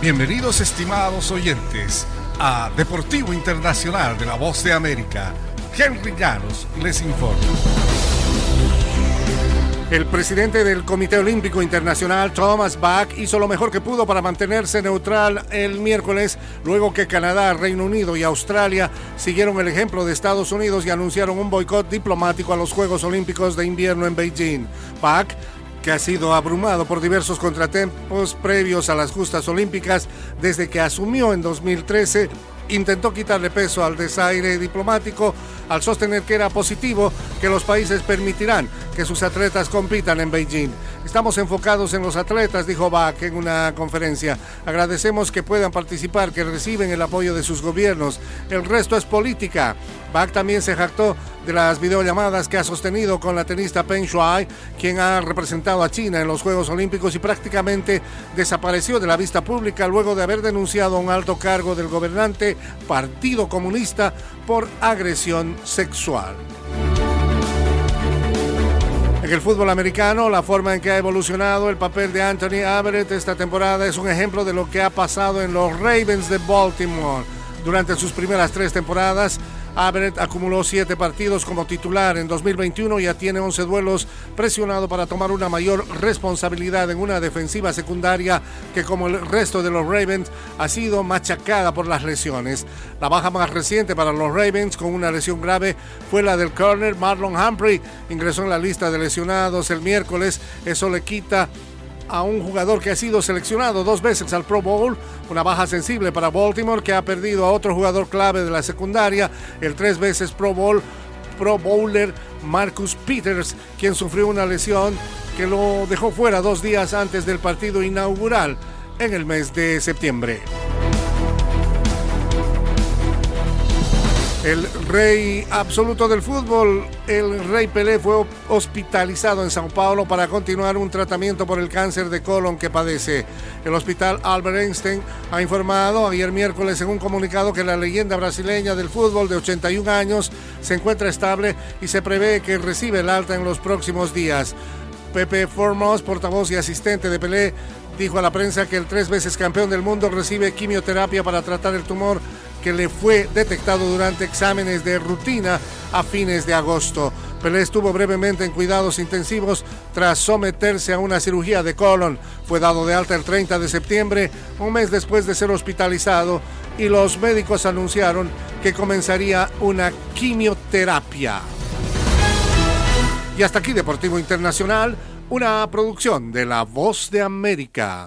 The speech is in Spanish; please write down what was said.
Bienvenidos estimados oyentes a Deportivo Internacional de la Voz de América. Henry Llanos les informa. El presidente del Comité Olímpico Internacional, Thomas Bach, hizo lo mejor que pudo para mantenerse neutral el miércoles, luego que Canadá, Reino Unido y Australia siguieron el ejemplo de Estados Unidos y anunciaron un boicot diplomático a los Juegos Olímpicos de Invierno en Beijing. Bach que ha sido abrumado por diversos contratempos previos a las justas olímpicas desde que asumió en 2013 intentó quitarle peso al desaire diplomático al sostener que era positivo que los países permitirán que sus atletas compitan en Beijing. Estamos enfocados en los atletas, dijo Bach en una conferencia. Agradecemos que puedan participar, que reciben el apoyo de sus gobiernos. El resto es política. Bach también se jactó de las videollamadas que ha sostenido con la tenista Peng Shuai, quien ha representado a China en los Juegos Olímpicos y prácticamente desapareció de la vista pública luego de haber denunciado a un alto cargo del gobernante Partido Comunista por agresión sexual. En el fútbol americano, la forma en que ha evolucionado el papel de Anthony Averett esta temporada es un ejemplo de lo que ha pasado en los Ravens de Baltimore. Durante sus primeras tres temporadas, Averett acumuló siete partidos como titular en 2021 y ya tiene 11 duelos presionado para tomar una mayor responsabilidad en una defensiva secundaria que como el resto de los Ravens ha sido machacada por las lesiones. La baja más reciente para los Ravens con una lesión grave fue la del corner Marlon Humphrey. Ingresó en la lista de lesionados el miércoles. Eso le quita a un jugador que ha sido seleccionado dos veces al Pro Bowl, una baja sensible para Baltimore que ha perdido a otro jugador clave de la secundaria, el tres veces Pro Bowl Pro Bowler Marcus Peters, quien sufrió una lesión que lo dejó fuera dos días antes del partido inaugural en el mes de septiembre. El rey absoluto del fútbol, el rey Pelé, fue hospitalizado en Sao Paulo para continuar un tratamiento por el cáncer de colon que padece. El hospital Albert Einstein ha informado ayer miércoles en un comunicado que la leyenda brasileña del fútbol de 81 años se encuentra estable y se prevé que recibe el alta en los próximos días. Pepe Formos, portavoz y asistente de Pelé, dijo a la prensa que el tres veces campeón del mundo recibe quimioterapia para tratar el tumor que le fue detectado durante exámenes de rutina a fines de agosto. Pelé estuvo brevemente en cuidados intensivos tras someterse a una cirugía de colon. Fue dado de alta el 30 de septiembre, un mes después de ser hospitalizado, y los médicos anunciaron que comenzaría una quimioterapia. Y hasta aquí Deportivo Internacional, una producción de La Voz de América.